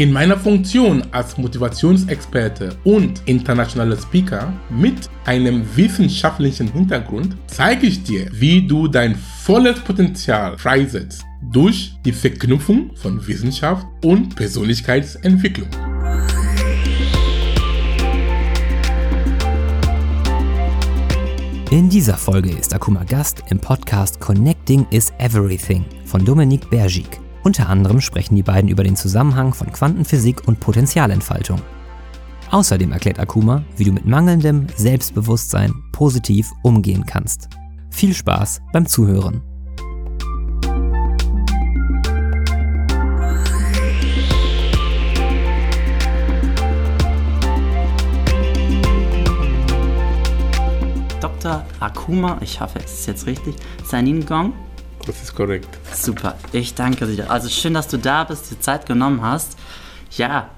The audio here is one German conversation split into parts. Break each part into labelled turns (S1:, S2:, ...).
S1: In meiner Funktion als Motivationsexperte und internationaler Speaker mit einem wissenschaftlichen Hintergrund zeige ich dir, wie du dein volles Potenzial freisetzt durch die Verknüpfung von Wissenschaft und Persönlichkeitsentwicklung.
S2: In dieser Folge ist Akuma Gast im Podcast Connecting is Everything von Dominique Bergik. Unter anderem sprechen die beiden über den Zusammenhang von Quantenphysik und Potentialentfaltung. Außerdem erklärt Akuma, wie du mit mangelndem Selbstbewusstsein positiv umgehen kannst. Viel Spaß beim Zuhören.
S3: Dr. Akuma, ich hoffe, es ist jetzt richtig, Sanin Gong.
S1: Das ist korrekt.
S3: Super, ich danke dir. Also schön, dass du da bist, dir Zeit genommen hast. Ja.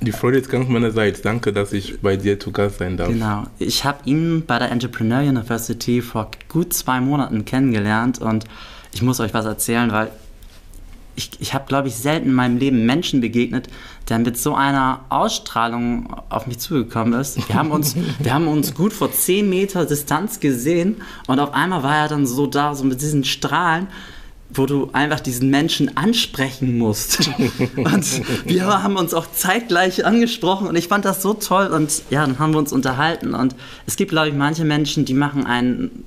S1: Die Freude ist ganz meinerseits. Danke, dass ich bei dir zu Gast sein darf.
S3: Genau. Ich habe ihn bei der Entrepreneur University vor gut zwei Monaten kennengelernt und ich muss euch was erzählen, weil ich, ich habe, glaube ich, selten in meinem Leben Menschen begegnet, der mit so einer Ausstrahlung auf mich zugekommen ist. Wir haben uns, wir haben uns gut vor 10 Meter Distanz gesehen und auf einmal war er dann so da, so mit diesen Strahlen wo du einfach diesen Menschen ansprechen musst. Und wir haben uns auch zeitgleich angesprochen und ich fand das so toll und ja, dann haben wir uns unterhalten und es gibt, glaube ich, manche Menschen, die machen einen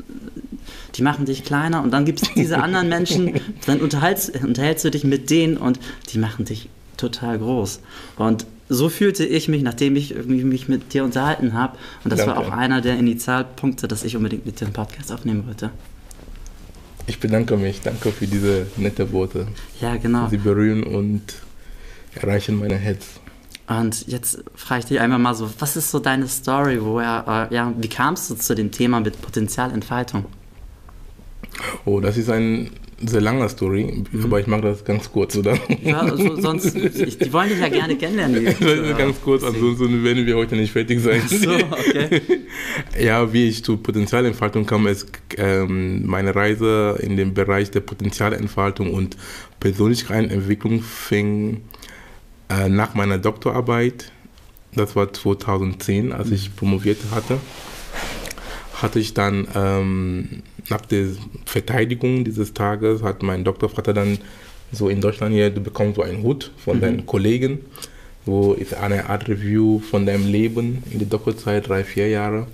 S3: die machen dich kleiner und dann gibt es diese anderen Menschen, dann unterhältst, unterhältst du dich mit denen und die machen dich total groß. Und so fühlte ich mich, nachdem ich mich mit dir unterhalten habe. Und das Danke. war auch einer der Initialpunkte, dass ich unbedingt mit dir einen Podcast aufnehmen wollte.
S1: Ich bedanke mich. Danke für diese nette Worte.
S3: Ja, genau.
S1: Sie berühren und erreichen meine Herz.
S3: Und jetzt frage ich dich einmal mal so, was ist so deine Story? Woher, äh, ja, wie kamst du zu dem Thema mit Potenzialentfaltung?
S1: Oh, das ist ein sehr langer Story, mhm. aber ich mache das ganz kurz, oder?
S3: Ja, also sonst, ich, die wollen dich ja gerne kennenlernen.
S1: Die, ganz kurz, ansonsten werden wir heute nicht fertig sein. Ach so, okay. Ja, wie ich zur Potenzialentfaltung kam, ist ähm, meine Reise in den Bereich der Potenzialentfaltung und Persönlichkeitsentwicklung fing äh, nach meiner Doktorarbeit, das war 2010, als ich promoviert hatte, hatte ich dann ähm, nach der Verteidigung dieses Tages hat mein Doktorvater dann so in Deutschland hier, du bekommst so einen Hut von mhm. deinen Kollegen, wo ist eine Art Review von deinem Leben in der Doktorzeit, drei, vier Jahre.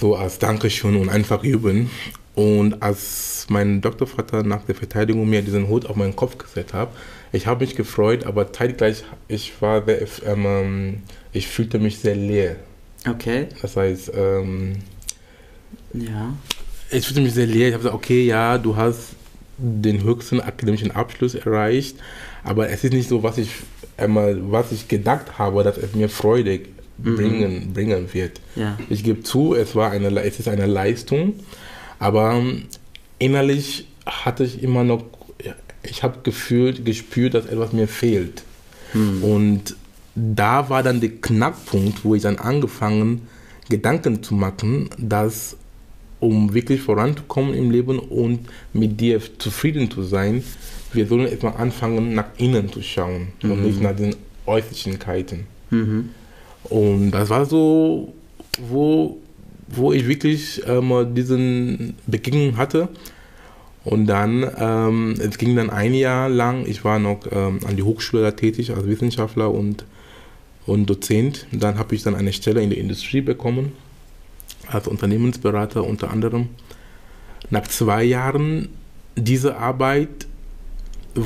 S1: So als Dankeschön und einfach üben. Und als mein Doktorvater nach der Verteidigung mir diesen Hut auf meinen Kopf gesetzt hat, ich habe mich gefreut, aber zeitgleich, ich war sehr, ähm, ich fühlte mich sehr leer.
S3: Okay.
S1: Das heißt, ähm,
S3: ja
S1: ich fühlte mich sehr leer. Ich habe gesagt, okay, ja, du hast den höchsten akademischen Abschluss erreicht, aber es ist nicht so, was ich einmal, was ich gedacht habe, dass es mir Freude mhm. bringen, bringen wird.
S3: Ja.
S1: Ich gebe zu, es war eine, es ist eine Leistung, aber innerlich hatte ich immer noch, ich habe gefühlt, gespürt, dass etwas mir fehlt. Mhm. Und da war dann der Knackpunkt, wo ich dann angefangen, Gedanken zu machen, dass um wirklich voranzukommen im Leben und mit dir zufrieden zu sein, wir sollen erstmal anfangen, nach innen zu schauen mhm. und nicht nach den Äußerlichkeiten. Mhm. Und das war so, wo, wo ich wirklich ähm, diesen Begegnung hatte. Und dann, ähm, es ging dann ein Jahr lang, ich war noch ähm, an die Hochschule da tätig als Wissenschaftler und, und Dozent. Dann habe ich dann eine Stelle in der Industrie bekommen als Unternehmensberater unter anderem. Nach zwei Jahren dieser Arbeit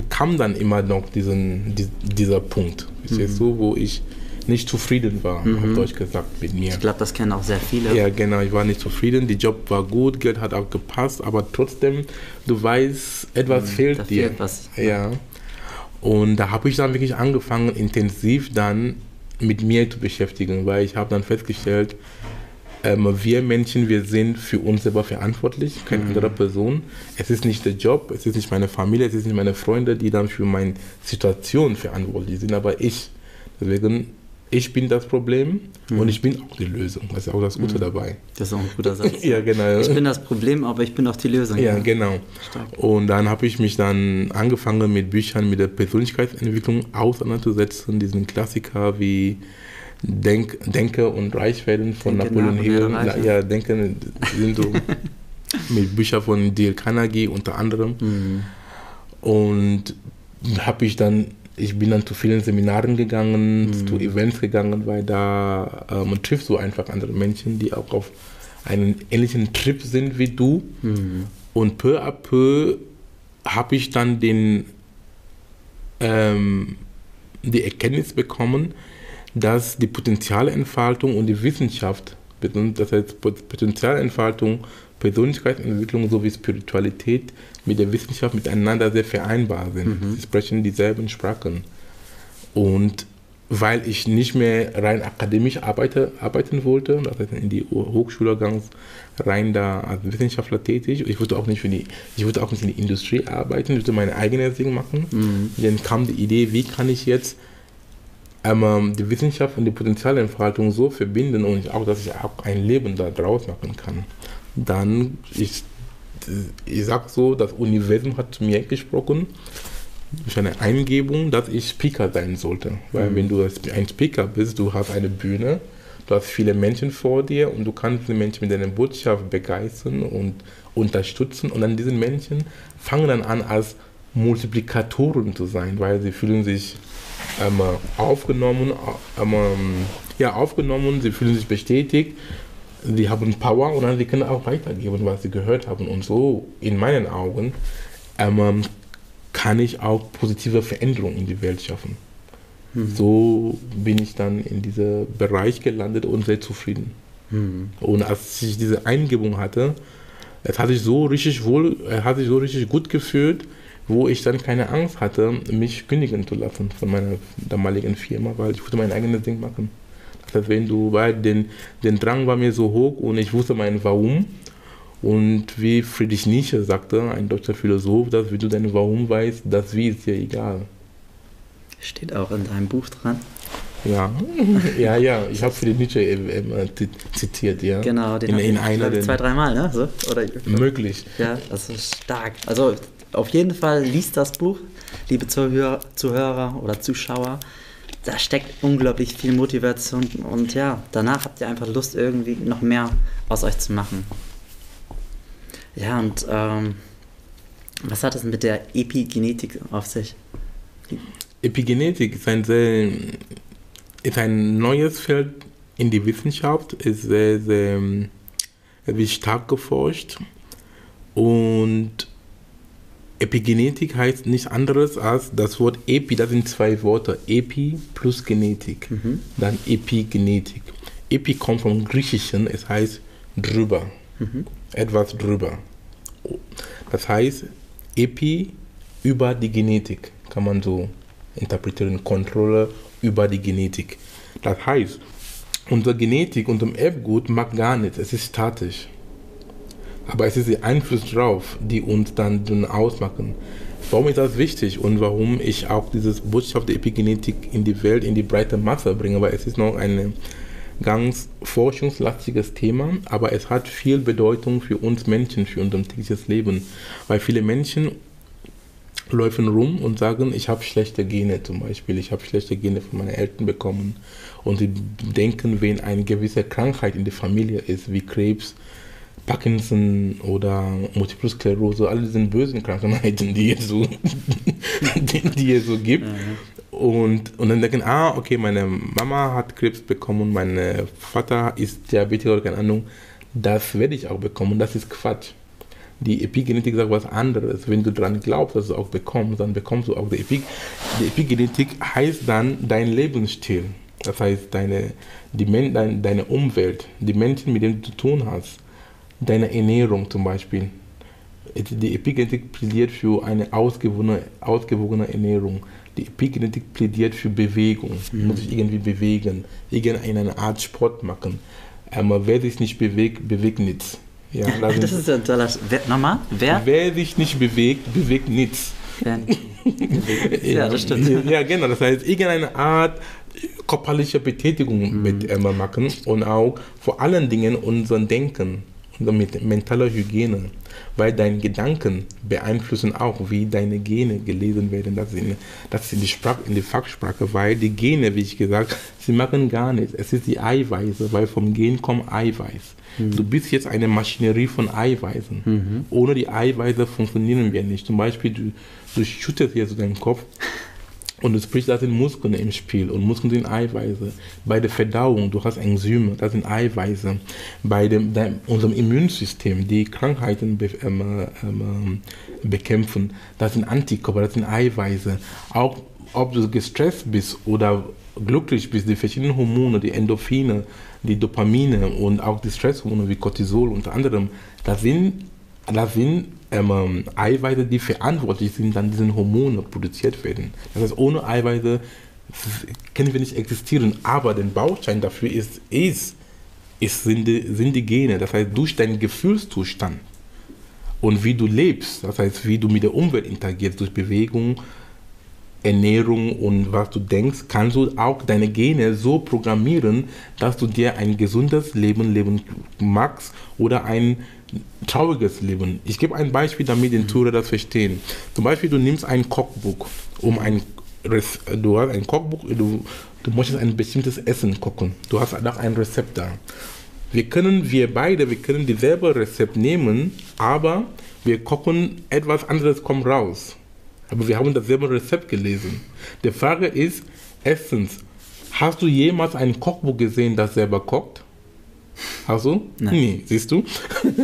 S1: kam dann immer noch diesen, dieser Punkt, mhm. du, wo ich nicht zufrieden war, mhm. auf Deutsch gesagt, mit mir.
S3: Ich glaube, das kennen auch sehr viele.
S1: Ja, genau, ich war nicht zufrieden, der Job war gut, Geld hat auch gepasst, aber trotzdem, du weißt, etwas mhm, fehlt dir. Fehlt was. Ja. Und da habe ich dann wirklich angefangen, intensiv dann mit mir zu beschäftigen, weil ich habe dann festgestellt, ähm, wir Menschen, wir sind für uns selber verantwortlich, keine
S3: Mhm.
S1: andere Person. Es ist nicht der Job, es ist nicht meine Familie, es ist nicht meine Freunde, die dann für meine Situation verantwortlich sind, aber ich. Deswegen, ich bin das Problem
S3: Mhm.
S1: und ich bin auch die Lösung. Das ist auch das Gute dabei.
S3: Das ist auch ein guter Satz.
S1: Ja, genau.
S3: Ich bin das Problem, aber ich bin auch die Lösung.
S1: Ja, genau.
S3: Stark.
S1: Und dann habe ich mich dann angefangen mit Büchern mit der Persönlichkeitsentwicklung auseinanderzusetzen, diesen Klassiker wie Denk, Denke und Reich werden von
S3: Denke
S1: Napoleon Hill.
S3: reich,
S1: Ja, Denken sind so mit Büchern von Dale Carnegie unter anderem.
S3: Mhm.
S1: Und habe ich dann, ich bin dann zu vielen Seminaren gegangen,
S3: Mhm.
S1: zu Events gegangen, weil da äh, man trifft so einfach andere Menschen, die auch auf einen ähnlichen Trip sind wie du.
S3: Mhm.
S1: Und peu à peu habe ich dann den, ähm, die Erkenntnis bekommen, dass die Potenzialentfaltung und die Wissenschaft, das heißt Potenzialentfaltung, Persönlichkeitsentwicklung sowie Spiritualität mit der Wissenschaft miteinander sehr vereinbar sind.
S3: Mhm.
S1: Sie sprechen dieselben Sprachen. Und weil ich nicht mehr rein akademisch arbeite, arbeiten wollte, das heißt in die Hochschule ganz rein da als Wissenschaftler tätig. Ich wollte auch nicht für die, ich wollte auch nicht in die Industrie arbeiten, ich wollte meine eigene Ding machen.
S3: Mhm.
S1: Dann kam die Idee, wie kann ich jetzt ähm, die Wissenschaft und die Potenzialentfaltung so verbinden und ich auch, dass ich auch ein Leben da draus machen kann. Dann, ich, ich sag so, das Universum hat mir gesprochen, durch eine Eingebung, dass ich Speaker sein sollte. Weil
S3: Mhm.
S1: wenn du ein Speaker bist, du hast eine Bühne, du hast viele Menschen vor dir und du kannst die Menschen mit deiner Botschaft begeistern und unterstützen und dann diese Menschen fangen dann an als Multiplikatoren zu sein, weil sie fühlen sich ähm, aufgenommen, ähm, ja, aufgenommen, sie fühlen sich bestätigt, sie haben Power und dann sie können auch weitergeben, was sie gehört haben. Und so, in meinen Augen, ähm, kann ich auch positive Veränderungen in die Welt schaffen.
S3: Mhm.
S1: So bin ich dann in diesem Bereich gelandet und sehr zufrieden.
S3: Mhm.
S1: Und als ich diese Eingebung hatte, es hat sich so richtig wohl, es hat sich so richtig gut gefühlt, wo ich dann keine Angst hatte, mich kündigen zu lassen von meiner damaligen Firma, weil ich wollte mein eigenes Ding machen. Das heißt, wenn du, weil den, den Drang war mir so hoch und ich wusste mein Warum. Und wie Friedrich Nietzsche sagte, ein deutscher Philosoph, dass wenn du dein Warum weißt, das Wie ist dir egal.
S3: Steht auch in deinem Buch dran.
S1: Ja, ja, ja, ich habe Friedrich Nietzsche äh, äh, zitiert, ja.
S3: Genau, den
S1: in, in einer
S3: zwei, dreimal, ne? So? Oder,
S1: möglich.
S3: ja, das ist stark. Also auf jeden Fall liest das Buch, liebe Zuhörer, Zuhörer oder Zuschauer. Da steckt unglaublich viel Motivation und ja, danach habt ihr einfach Lust, irgendwie noch mehr aus euch zu machen. Ja, und ähm, was hat es mit der Epigenetik auf sich?
S1: Epigenetik ist ein sehr ist ein neues Feld in die Wissenschaft, ist sehr, sehr wird stark geforscht und Epigenetik heißt nichts anderes als das Wort Epi, das sind zwei Worte, Epi plus Genetik,
S3: Mhm.
S1: dann Epigenetik. Epi kommt vom Griechischen, es heißt drüber,
S3: Mhm.
S1: etwas drüber. Das heißt, Epi über die Genetik, kann man so interpretieren, Kontrolle über die Genetik. Das heißt, unsere Genetik, unser Erbgut mag gar nichts, es ist statisch. Aber es ist der Einfluss drauf, die uns dann, dann ausmachen. Warum ist das wichtig und warum ich auch dieses Botschaft der Epigenetik in die Welt, in die breite Masse bringe? Weil es ist noch ein ganz forschungslastiges Thema, aber es hat viel Bedeutung für uns Menschen, für unser tägliches Leben. Weil viele Menschen laufen rum und sagen, ich habe schlechte Gene zum Beispiel, ich habe schlechte Gene von meinen Eltern bekommen. Und sie denken, wenn eine gewisse Krankheit in der Familie ist, wie Krebs, Parkinson oder Multiple Sklerose, all diese bösen Krankheiten, die es so, die, die es so gibt. Und, und dann denken, ah, okay, meine Mama hat Krebs bekommen, mein Vater ist Diabetiker oder keine Ahnung, das werde ich auch bekommen. Das ist Quatsch. Die Epigenetik sagt was anderes. Wenn du daran glaubst, dass du auch bekommst, dann bekommst du auch die Epigenetik. Die Epigenetik heißt dann dein Lebensstil. Das heißt, deine, die Men dein, deine Umwelt, die Menschen, mit denen du zu tun hast, deine Ernährung zum Beispiel. Die Epigenetik plädiert für eine ausgewogene, ausgewogene Ernährung. Die Epigenetik plädiert für Bewegung. Mhm. Muss ich irgendwie bewegen, irgendeine Art Sport machen. ähm, wer sich nicht bewegt, bewegt nichts.
S3: Ja, das, das ist ein toller. Wer, nochmal? Wer?
S1: Wer sich nicht bewegt, bewegt nichts.
S3: ja, das stimmt.
S1: Ja, genau. Das heißt, irgendeine Art körperliche Betätigung mhm. mit ähm, machen und auch vor allen Dingen unser Denken, unsere mentale Hygiene, weil deine Gedanken beeinflussen auch, wie deine Gene gelesen werden. Das ist in, das ist die, Sprache, in die Fachsprache, weil die Gene, wie ich gesagt sie machen gar nichts. Es ist die Eiweiße, weil vom Gen kommt Eiweiß. Mhm. Du bist jetzt eine Maschinerie von Eiweißen. Mhm. Ohne die Eiweiße funktionieren wir nicht. Zum Beispiel, du, du schüttest jetzt deinen Kopf und du sprichst, da sind Muskeln im Spiel und Muskeln sind Eiweiße. Bei der Verdauung, du hast Enzyme, das sind Eiweiße. Bei dem, dein, unserem Immunsystem, die Krankheiten be, ähm, ähm, bekämpfen, das sind Antikörper, das sind Eiweiße. Auch ob du gestresst bist oder glücklich bist, die verschiedenen Hormone, die Endorphine, die Dopamine und auch die Stresshormone wie Cortisol unter anderem, das sind, das sind ähm, Eiweiße, die verantwortlich sind, dann diese Hormone produziert werden. Das heißt, ohne Eiweiße können wir nicht existieren, aber der Baustein dafür ist, ist, ist sind, die, sind die Gene. Das heißt, durch deinen Gefühlszustand und wie du lebst, das heißt, wie du mit der Umwelt interagierst, durch Bewegung, Ernährung und was du denkst, kannst du auch deine Gene so programmieren, dass du dir ein gesundes Leben leben magst oder ein trauriges Leben. Ich gebe ein Beispiel, damit die Zuhörer das verstehen. Zum Beispiel, du nimmst ein Kochbuch, um ein du hast ein Kochbuch, du, du möchtest ein bestimmtes Essen kochen. Du hast auch ein Rezept da. Wir können, wir beide, wir können dieselbe Rezept nehmen, aber wir kochen, etwas anderes kommt raus. Aber wir haben dasselbe Rezept gelesen. Die Frage ist, erstens, hast du jemals ein Kochbuch gesehen, das selber kocht? Hast du? Nein. Nee, siehst du?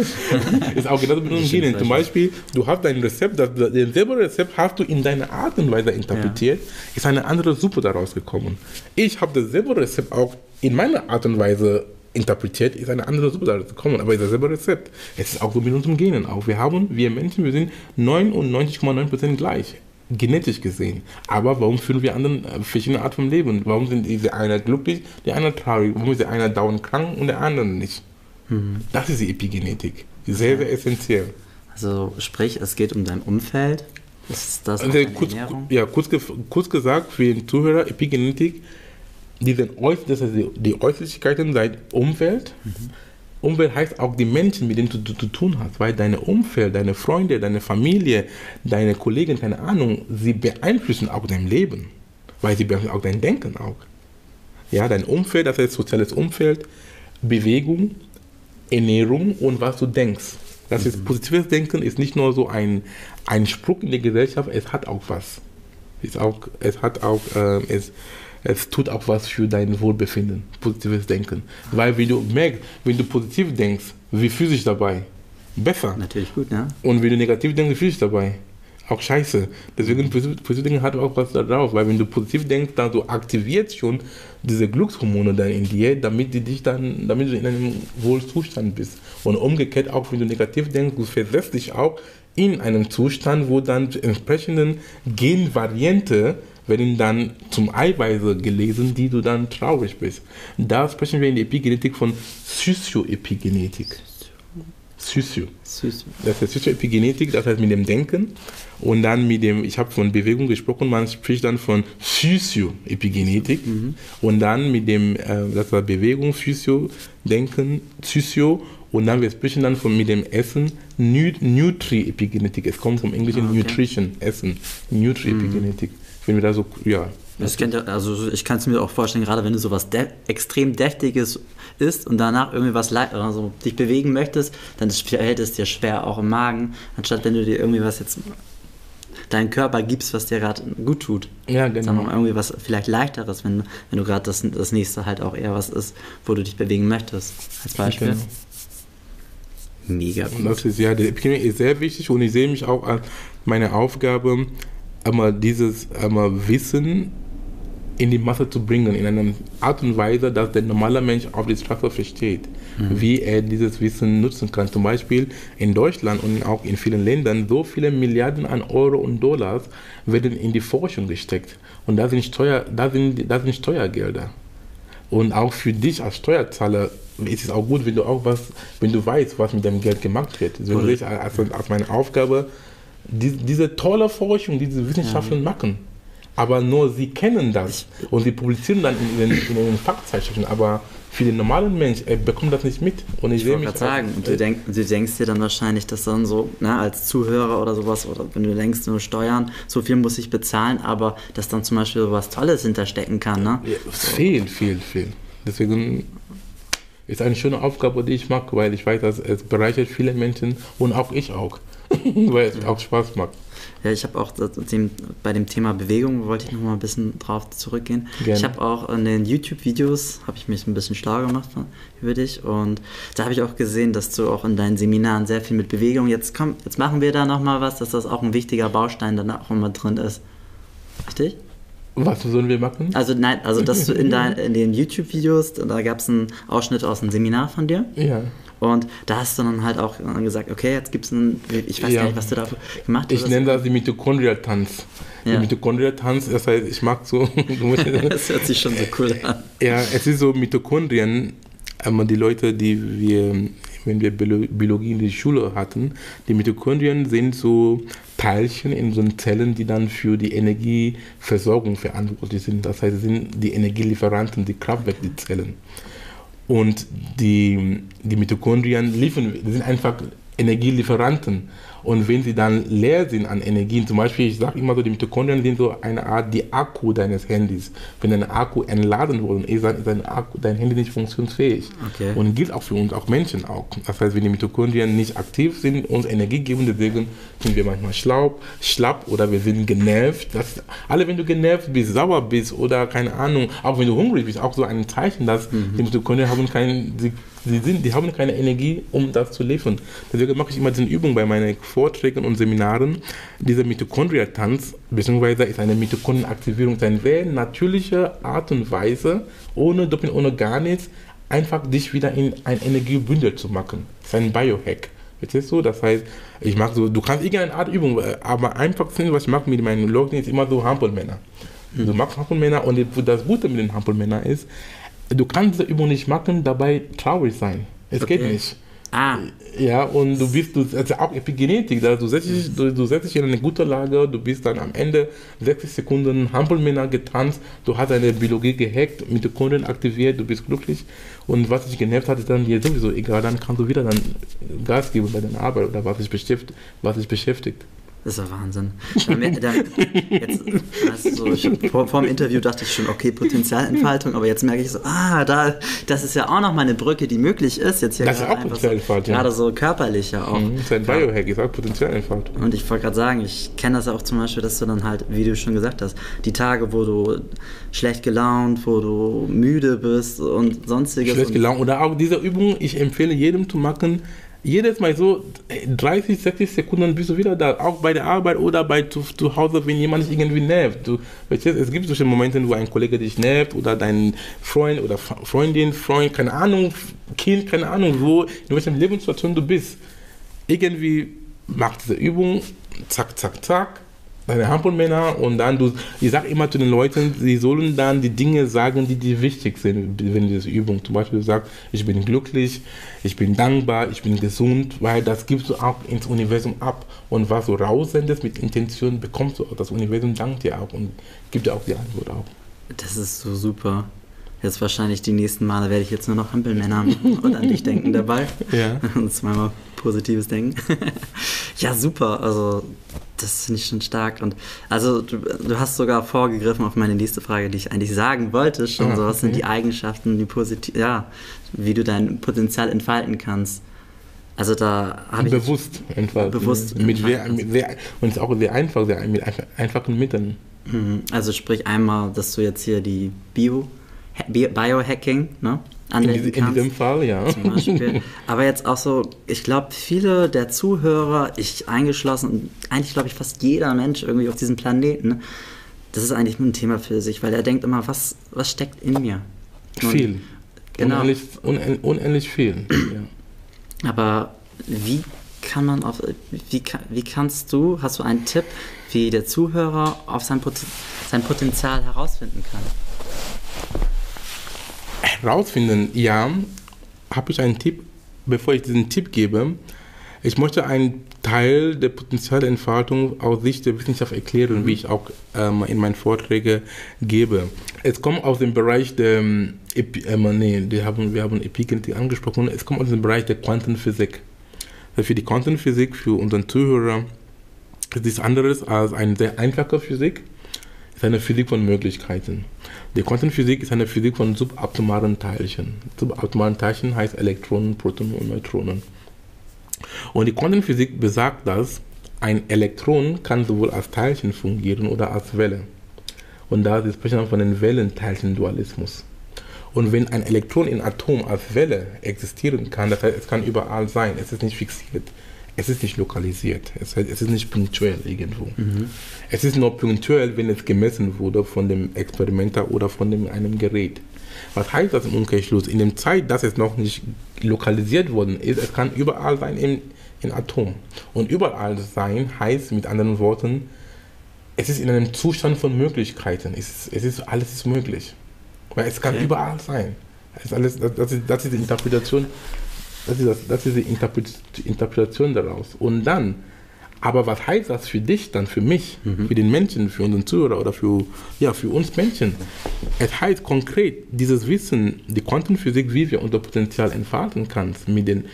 S1: ist auch genauso mit uns Genen. Zum Beispiel, du hast dein Rezept, das, dasselbe Rezept hast du in deiner Art und Weise interpretiert, ja. ist eine andere Suppe daraus gekommen. Ich habe dasselbe Rezept auch in meiner Art und Weise interpretiert, ist eine andere Suppe daraus gekommen, aber ist dasselbe Rezept. Es ist auch so mit unseren Genen auch. Wir haben, wir Menschen, wir sind 99,9% gleich genetisch gesehen. Aber warum führen wir anderen äh, verschiedene Art von Leben? Warum sind diese einer glücklich, der andere traurig? Warum ist der eine dauernd krank und der andere nicht? Mhm. Das ist die Epigenetik. Sehr, sehr essentiell.
S3: Also sprich, es geht um dein Umfeld.
S1: Ist das also kurz, ja, kurz, kurz gesagt für den Zuhörer, Epigenetik, die, sind das heißt die, die Äußerlichkeiten seit Umfeld, mhm. Umwelt heißt auch die Menschen, mit denen du, zu tun hast, weil deine Umfeld, deine Freunde, deine Familie, deine Kollegen, keine Ahnung, sie beeinflussen auch dein Leben, weil sie beeinflussen auch dein Denken auch. Ja, dein Umfeld, das heißt soziales Umfeld, Bewegung, Ernährung und was du denkst. Das mhm. ist positives Denken ist nicht nur so ein, ein Spruch in der Gesellschaft, es hat auch was. Ist auch, es hat auch, äh, es, es tut auch was für dein Wohlbefinden, positives Denken. Weil wenn du merkst, wenn du positiv denkst, wie fühlst du dich dabei? Besser.
S3: Natürlich gut, ja.
S1: Und wenn du negativ denkst, wie fühlst du dich dabei? Auch scheiße. Deswegen positiv denken hat auch was da drauf, weil wenn du positiv denkst, dann du aktivierst schon diese Glückshormone dann in dir, damit du dich dann, damit du in einem Wohlzustand bist. Und umgekehrt auch, wenn du negativ denkst, du versetzt dich auch in einem Zustand, wo dann entsprechenden Genvariante werden dann zum Eiweiße gelesen, die du dann traurig bist. Da sprechen wir in der Epigenetik von Sozioepigenetik. Sozio. Das ist Sozioepigenetik, das heißt mit dem Denken. Und dann mit dem, ich habe von Bewegung gesprochen, man spricht dann von Physio-Epigenetik. Mhm. Und dann mit dem, äh, das war Bewegung, Physio, Denken, Physio. Und dann wir sprechen dann von mit dem Essen Nutri-Epigenetik. Es kommt vom englischen ah, okay. Nutrition, Essen, Nutri-Epigenetik. Mhm wenn wir da so, ja.
S3: Das kennt also ich kann es mir auch vorstellen, gerade wenn du sowas de extrem deftiges isst und danach irgendwie was also dich bewegen möchtest, dann fällt es dir schwer auch im Magen, anstatt wenn du dir irgendwie was jetzt deinen Körper gibst, was dir gerade gut tut.
S1: Ja, genau.
S3: Sondern irgendwie was vielleicht leichteres, wenn, wenn du gerade das, das nächste halt auch eher was ist, wo du dich bewegen möchtest. Als Beispiel. Genau.
S1: Mega gut. Und das ist ja, der Epidemie ist sehr wichtig und ich sehe mich auch als meine Aufgabe, einmal dieses einmal Wissen in die Masse zu bringen, in einer Art und Weise, dass der normale Mensch auf die Straße versteht, mhm. wie er dieses Wissen nutzen kann. Zum Beispiel in Deutschland und auch in vielen Ländern, so viele Milliarden an Euro und Dollars werden in die Forschung gesteckt. Und da sind, Steuer, da sind, da sind Steuergelder. Und auch für dich als Steuerzahler es ist auch gut, wenn du auch was, wenn du weißt, was mit dem Geld gemacht wird.
S3: Cool.
S1: sehe ich als, als meine Aufgabe, die, diese tolle Forschung, diese Wissenschaften machen. Aber nur sie kennen das und sie publizieren dann in den, in den Fachzeitschriften. Aber für den normalen Mensch, er bekommt das nicht mit. Und ich,
S3: Ich
S1: sehe mich
S3: sagen, und du, denk, du denkst dir dann wahrscheinlich, dass dann so, ne, als Zuhörer oder sowas, oder wenn du denkst, nur Steuern, so viel muss ich bezahlen, aber dass dann zum Beispiel was Tolles hinterstecken kann, ne?
S1: Ja, viel, viel, viel. Deswegen ist eine schöne Aufgabe, die ich mag, weil ich weiß, dass es bereichert viele Menschen und auch ich auch, weil es auch Spaß macht.
S3: Ja, ich habe auch dem, bei dem Thema Bewegung wollte ich noch mal ein bisschen drauf zurückgehen.
S1: Gerne.
S3: Ich habe auch in den YouTube-Videos habe ich mich ein bisschen schlau gemacht von- über dich und da habe ich auch gesehen, dass du auch in deinen Seminaren sehr viel mit Bewegung. Jetzt komm, jetzt machen wir da noch mal was, dass das auch ein wichtiger Baustein dann auch immer drin ist. Richtig?
S1: Was sollen wir machen?
S3: Also nein, also dass du in, dein, in den YouTube-Videos, da gab es einen Ausschnitt aus einem Seminar von dir.
S1: Ja.
S3: Und da hast du dann halt auch gesagt, okay, jetzt gibt es einen, ich weiß
S1: Ja.
S3: gar nicht, was du da gemacht hast.
S1: Ich nenne das die Mitochondria-Tanz.
S3: Ja.
S1: Die Mitochondria-Tanz, das heißt, ich mag so.
S3: Das hört sich schon so cool an.
S1: ja, es ist so Mitochondrien, aber die Leute, die wir, wenn wir Biolo- Biologie in der Schule hatten, die Mitochondrien sind so Teilchen in so Zellen, die dann für die Energieversorgung verantwortlich sind. Das heißt, sind die Energielieferanten, die Kraftwerke, die Zellen. Und die, die Mitochondrien liefern, sind einfach Energielieferanten. Und wenn sie dann leer sind an Energien, zum Beispiel, ich sage immer so, die Mitochondrien sind so eine Art die Akku deines Handys. Wenn dein Akku entladen wurde, ist dein, dein, Akku, dein Handy nicht funktionsfähig.
S3: Okay.
S1: Und gilt auch für uns, auch Menschen auch. Das heißt, wenn die Mitochondrien nicht aktiv sind, uns Energie geben, deswegen sind wir manchmal schlau, schlapp oder wir sind genervt. Das, alle, wenn du genervt bist, sauer bist oder keine Ahnung, auch wenn du hungrig bist, auch so ein Zeichen, dass die Mitochondrien haben kein, sie, sie sind, die haben keine Energie, um das zu liefern. Deswegen mache ich immer diese Übung bei meinen Vorträgen und Seminaren. Dieser Mitochondria-Tanz, beziehungsweise ist eine Mitochondrienaktivierung, ist eine sehr natürliche Art und Weise, ohne Doping, ohne gar nichts, einfach dich wieder in ein Energiebündel zu machen. Das ist ein Biohack. Verstehst du? Das heißt, ich mache so, du kannst irgendeine Art Übung, äh, aber einfachsten, was ich mache mit meinen Leuten, ist immer so Hampelmänner. Du machst Hampelmänner und das Gute mit den Hampelmännern ist, du kannst diese Übung nicht machen, dabei traurig sein. Es geht
S3: Okay.
S1: nicht.
S3: Ah,
S1: Ja, und du bist, du, das ist auch Epigenetik, da du, setzt dich, du, du setzt dich in eine gute Lage, du bist dann am Ende 60 Sekunden Hampelmänner getanzt, du hast deine Biologie gehackt, Mitochondrien aktiviert, du bist glücklich und was dich genervt hat, ist dann dir sowieso egal, dann kannst du wieder dann Gas geben bei deiner Arbeit oder was dich beschäftigt. Was dich beschäftigt.
S3: Das ist ja Wahnsinn. Da mer- da, jetzt, weißt du, so, ich, vor, vor dem Interview dachte ich schon, okay, Potenzialentfaltung, aber jetzt merke ich so, ah, da, das ist ja auch nochmal eine Brücke, die möglich ist. Jetzt hier
S1: Das ist
S3: gerade
S1: auch
S3: einfach so,
S1: Potenzialentfaltung.
S3: Gerade so körperlich ja auch.
S1: Mhm, Das ist ein. Biohack, ist auch Potenzialentfaltung.
S3: Und ich wollte gerade sagen, ich kenne das auch zum Beispiel, dass du dann halt, wie du schon gesagt hast, die Tage, wo du schlecht gelaunt, wo du müde bist und sonstiges.
S1: schlecht gelaunt. Oder auch diese Übung, ich empfehle jedem zu machen, jedes Mal so äh, 30, 60 Sekunden bist du wieder da, auch bei der Arbeit oder bei zu, zu Hause, wenn jemand dich irgendwie nervt. Du, verstehst, es gibt solche Momente, wo ein Kollege dich nervt oder dein Freund oder Freundin, Freund, keine Ahnung, Kind, keine Ahnung, wo, in welcher Lebenssituation du bist. Irgendwie mach diese Übung, zack, zack, zack, deine Hampelmänner und dann du, ich sage immer zu den Leuten, sie sollen dann die Dinge sagen, die dir wichtig sind, wenn diese Übung zum Beispiel sagt, ich bin glücklich, ich bin dankbar, ich bin gesund, weil das gibst du auch ins Universum ab und was du raussendest mit Intention, bekommst du auch, das Universum dankt dir auch und gibt dir auch die Antwort auch.
S3: Das ist so super. Jetzt wahrscheinlich die nächsten Male werde ich jetzt nur noch Hampelmänner und an dich denken dabei.
S1: Ja.
S3: Und zweimal positives Denken. ja, super. Also, das finde ich schon stark. Und also, du, du hast sogar vorgegriffen auf meine nächste Frage, die ich eigentlich sagen wollte. Schon
S1: Ah,
S3: so, was sind
S1: okay.
S3: die Eigenschaften, die positiv, ja, wie du dein Potenzial entfalten kannst. Also, da habe ich.
S1: Bewusst entfalten.
S3: Bewusst
S1: mit sehr, mit sehr, und es ist auch sehr einfach, sehr, mit einfach, einfachen Mitteln.
S3: Mhm. Also, sprich einmal, dass du jetzt hier die Bio, Bi- Biohacking, ne?
S1: In, diese, in
S3: kannst.
S1: diesem Fall, ja.
S3: zum Beispiel. Aber jetzt auch so, ich glaube, viele der Zuhörer, ich eingeschlossen, eigentlich glaube ich fast jeder Mensch irgendwie auf diesem Planeten, das ist eigentlich ein Thema für sich, weil er denkt immer, was, was steckt in mir? Und-
S1: Viel.
S3: Genau.
S1: Unendlich, unend, unendlich viel. Ja.
S3: Aber wie kann man auf, wie, wie kannst du, hast du einen Tipp, wie der Zuhörer auf sein, Poten- sein Potenzial herausfinden kann?
S1: Herausfinden, ja, habe ich einen Tipp, bevor ich diesen Tipp gebe. Ich möchte einen Teil der Potenzialentfaltung aus Sicht der Wissenschaft erklären, mhm. wie ich auch ähm, in meinen Vorträgen gebe. Es kommt aus dem Bereich der, ähm, äh, nee, die haben, wir haben Epigenetik angesprochen, es kommt aus dem Bereich der Quantenphysik. Für die Quantenphysik, für unseren Zuhörer, ist nichts anderes als eine sehr einfache Physik, ist eine Physik von Möglichkeiten. Die Quantenphysik ist eine Physik von subatomaren Teilchen. Subatomaren Teilchen heißt Elektronen, Protonen und Neutronen. Und die Quantenphysik besagt, dass ein Elektron kann sowohl als Teilchen fungieren oder als Welle. Und da sprechen wir von dem Wellenteilchen-Dualismus. Und wenn ein Elektron in Atom als Welle existieren kann, das heißt, es kann überall sein, es ist nicht fixiert, es ist nicht lokalisiert, es, es ist nicht punktuell irgendwo. Mhm. Es ist nur punktuell, wenn es gemessen wurde von dem Experimenter oder von dem, einem Gerät. Was heißt das im Umkehrschluss? In der Zeit, dass es noch nicht lokalisiert worden ist, es kann überall sein in, in Atom. Und überall sein heißt mit anderen Worten, es ist in einem Zustand von Möglichkeiten. Es ist, es ist alles ist möglich. Weil es kann okay. überall sein. Das ist, alles, das, ist, das ist die Interpretation, das ist, das, das ist die Interpretation daraus. Und dann, aber was heißt das für dich dann, für mich, mhm. für den Menschen, für unseren Zuhörer oder für, ja, für uns Menschen? Es heißt konkret, dieses Wissen, die Quantenphysik, wie wir unser Potenzial entfalten können, mit den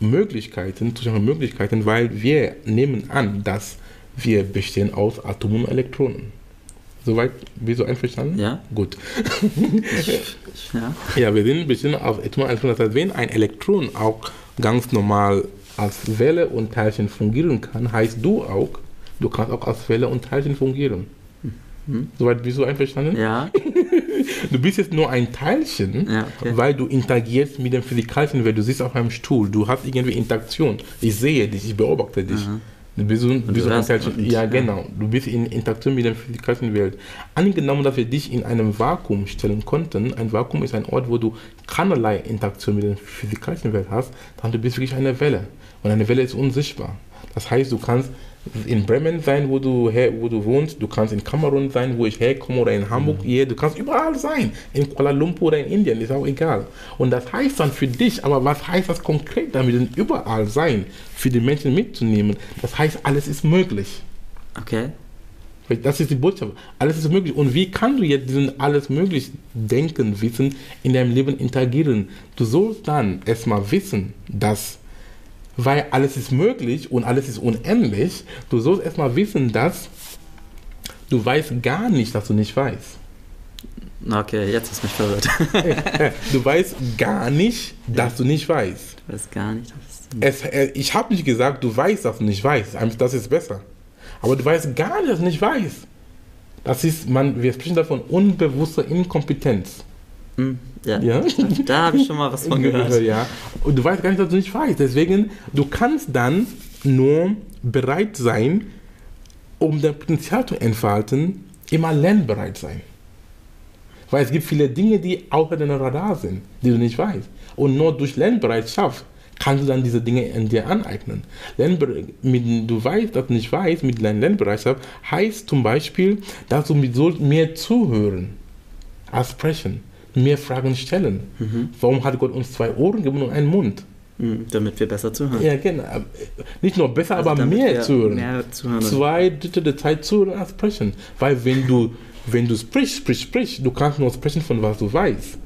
S1: Möglichkeiten, Möglichkeiten, weil wir nehmen an, dass wir bestehen aus Atomen und Elektronen. Soweit, du einverstanden?
S3: Ja.
S1: Gut.
S3: ja.
S1: ja, wir sind bestimmt auf heißt, wenn ein Elektron auch ganz normal als Welle und Teilchen fungieren kann, heißt du auch, du kannst auch als Welle und Teilchen fungieren. Mhm. Soweit bist du einverstanden?
S3: Ja.
S1: Du bist jetzt nur ein Teilchen, ja, okay. weil du interagierst mit dem Physikalischen, weil du sitzt auf einem Stuhl, du hast irgendwie Interaktion. Ich sehe dich, ich beobachte dich. Mhm. Teilchen. Ja, genau. Du bist in Interaktion mit der physikalischen Welt. Angenommen, dass wir dich in einem Vakuum stellen konnten, ein Vakuum ist ein Ort, wo du keinerlei Interaktion mit der physikalischen Welt hast, dann du bist wirklich eine Welle. Und eine Welle ist unsichtbar. Das heißt, du kannst in Bremen sein, wo du, her, wo du wohnst, du kannst in Kamerun sein, wo ich herkomme, oder in Hamburg, mhm. hier, du kannst überall sein, in Kuala Lumpur oder in Indien, ist auch egal. Und das heißt dann für dich, aber was heißt das konkret damit, denn überall sein, für die Menschen mitzunehmen? Das heißt, alles ist möglich.
S3: Okay.
S1: Das ist die Botschaft. Alles ist möglich. Und wie kannst du jetzt diesen alles möglich denken, wissen, in deinem Leben interagieren? Du sollst dann erstmal wissen, dass weil alles ist möglich und alles ist unendlich. Du sollst erstmal wissen, dass du weißt gar nicht, dass du nicht weißt.
S3: Okay, jetzt ist mich verwirrt.
S1: du weißt gar nicht, dass du nicht weißt.
S3: Du weißt gar nicht,
S1: dass du nicht es, äh, Ich habe nicht gesagt, du weißt, dass du nicht weißt. Das ist besser. Aber du weißt gar nicht, dass du nicht weißt. Das ist, man, wir sprechen davon unbewusster Inkompetenz.
S3: Hm, ja. ja? Da habe ich schon mal was von gehört.
S1: Ja. Und du weißt gar nicht, dass du nicht weißt. Deswegen, du kannst dann nur bereit sein, um dein Potenzial zu entfalten, immer lernbereit sein. Weil es gibt viele Dinge, die außer deinem Radar sind, die du nicht weißt. Und nur durch Lernbereitschaft kannst du dann diese Dinge in dir aneignen. du weißt, dass du nicht weißt, mit deiner Lernbereitschaft heißt zum Beispiel, dass du mehr zuhören als sprechen mehr Fragen stellen. Mhm. Warum hat Gott uns zwei Ohren gegeben und einen Mund?
S3: Mhm, damit wir besser zuhören.
S1: Ja, genau. Nicht nur besser, also aber mehr zuhören. mehr zuhören. Zwei Drittel der Zeit zuhören als sprechen. Weil wenn du, wenn du sprichst, sprichst, sprichst, du kannst nur sprechen von was du weißt.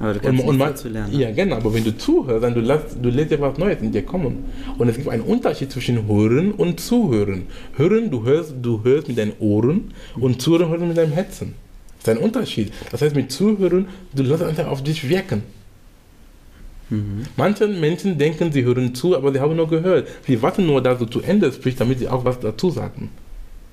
S3: Aber du kannst und, und man, dazu lernen.
S1: Ja, genau. Aber wenn du zuhörst, dann du lässt, du lässt dir was Neues in dir kommen. Und es gibt einen Unterschied zwischen Hören und Zuhören. Hören, du hörst, du hörst mit deinen Ohren und Zuhören hörst mit deinem Herzen. Das ist ein Unterschied. Das heißt, mit Zuhören, du lässt einfach auf dich wirken. Mhm. Manche Menschen denken, sie hören zu, aber sie haben nur gehört. Sie warten nur, dass du zu Ende sprichst, damit sie auch was dazu sagen.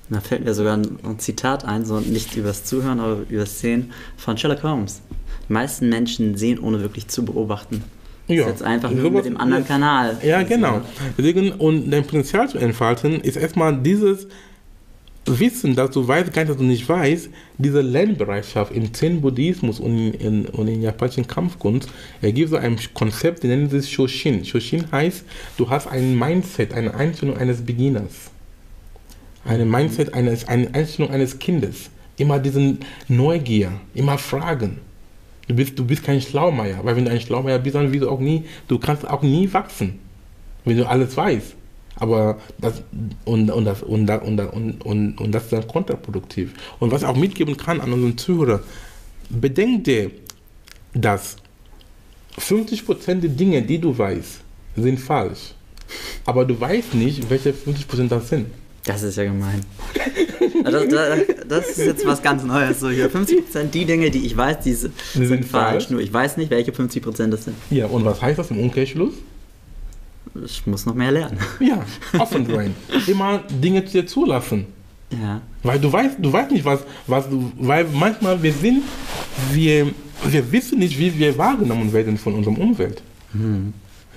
S3: Da fällt mir sogar ein, ein Zitat ein, so nicht übers Zuhören, aber übers Sehen von Sherlock Holmes. Die meisten Menschen sehen, ohne wirklich zu beobachten. Ja. Das ist jetzt einfach nur mit dem anderen Kanal.
S1: Ja, genau. Deswegen, und dein Potenzial zu entfalten, ist erstmal dieses Wissen, dass du weißt, gar nicht, dass du nicht weißt, diese Lernbereitschaft im Zen-Buddhismus und in, und in japanischen Kampfkunst ergibt so ein Konzept, die nennen sich Shoshin. Shoshin heißt, du hast ein Mindset, eine Einstellung eines Beginners. Eine Mindset, eines, eine Einstellung eines Kindes. Immer diesen Neugier, immer Fragen. Du bist, du bist kein Schlaumeier, weil wenn du ein Schlaumeier bist, dann wirst du auch nie, du kannst auch nie wachsen, wenn du alles weißt. Aber das und, und, das, und, und, und, und, und das ist dann kontraproduktiv. Und was ich auch mitgeben kann an unseren Zuhörer, bedenkt dir, dass 50% der Dinge, die du weißt, sind falsch. Aber du weißt nicht, welche 50% das sind.
S3: Das ist ja gemein. Das, das, das, ist jetzt was ganz Neues. So hier 50% die Dinge, die ich weiß, die sind, sind falsch. falsch. Nur ich weiß nicht, welche 50% das sind.
S1: Ja, und was heißt das im Umkehrschluss?
S3: Ich muss noch mehr lernen.
S1: Ja, offen sein. Immer Dinge zu dir zulassen.
S3: Ja.
S1: Weil du weißt, du weißt nicht, was, was du, weil manchmal wir sind, wir, wir wissen nicht, wie wir wahrgenommen werden von unserer Umwelt. Mhm.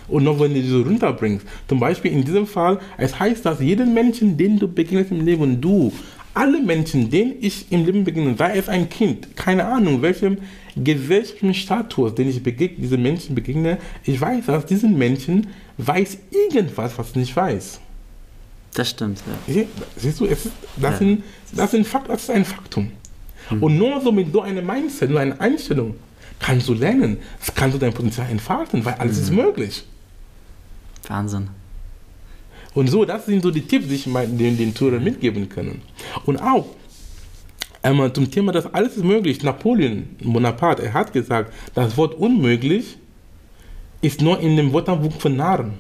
S1: Und noch wenn du so runterbringst, zum Beispiel in diesem Fall, es heißt, dass jeden Menschen, den du begegnest im Leben, du, alle Menschen, denen ich im Leben begegne, sei es ein Kind, keine Ahnung, welchem gesellschaftlichen Status, den ich begegne, diese Menschen begegne, ich weiß, dass diesen Menschen weiß irgendwas, was ich nicht weiß.
S3: Das stimmt, ja.
S1: Siehst du, ist, das, ja. sind, das, sind Fakt, das ist ein Faktum. Mhm. Und nur so mit so einem Mindset, nur einer Einstellung, kannst du lernen, kannst du dein Potenzial entfalten, weil alles mhm. ist möglich.
S3: Wahnsinn.
S1: Und so, das sind so die Tipps, die ich den, den Tourern mitgeben können. Und auch einmal zum Thema, dass alles ist möglich. Napoleon Bonaparte, er hat gesagt, das Wort unmöglich ist nur in dem Wörterbuch von Narren.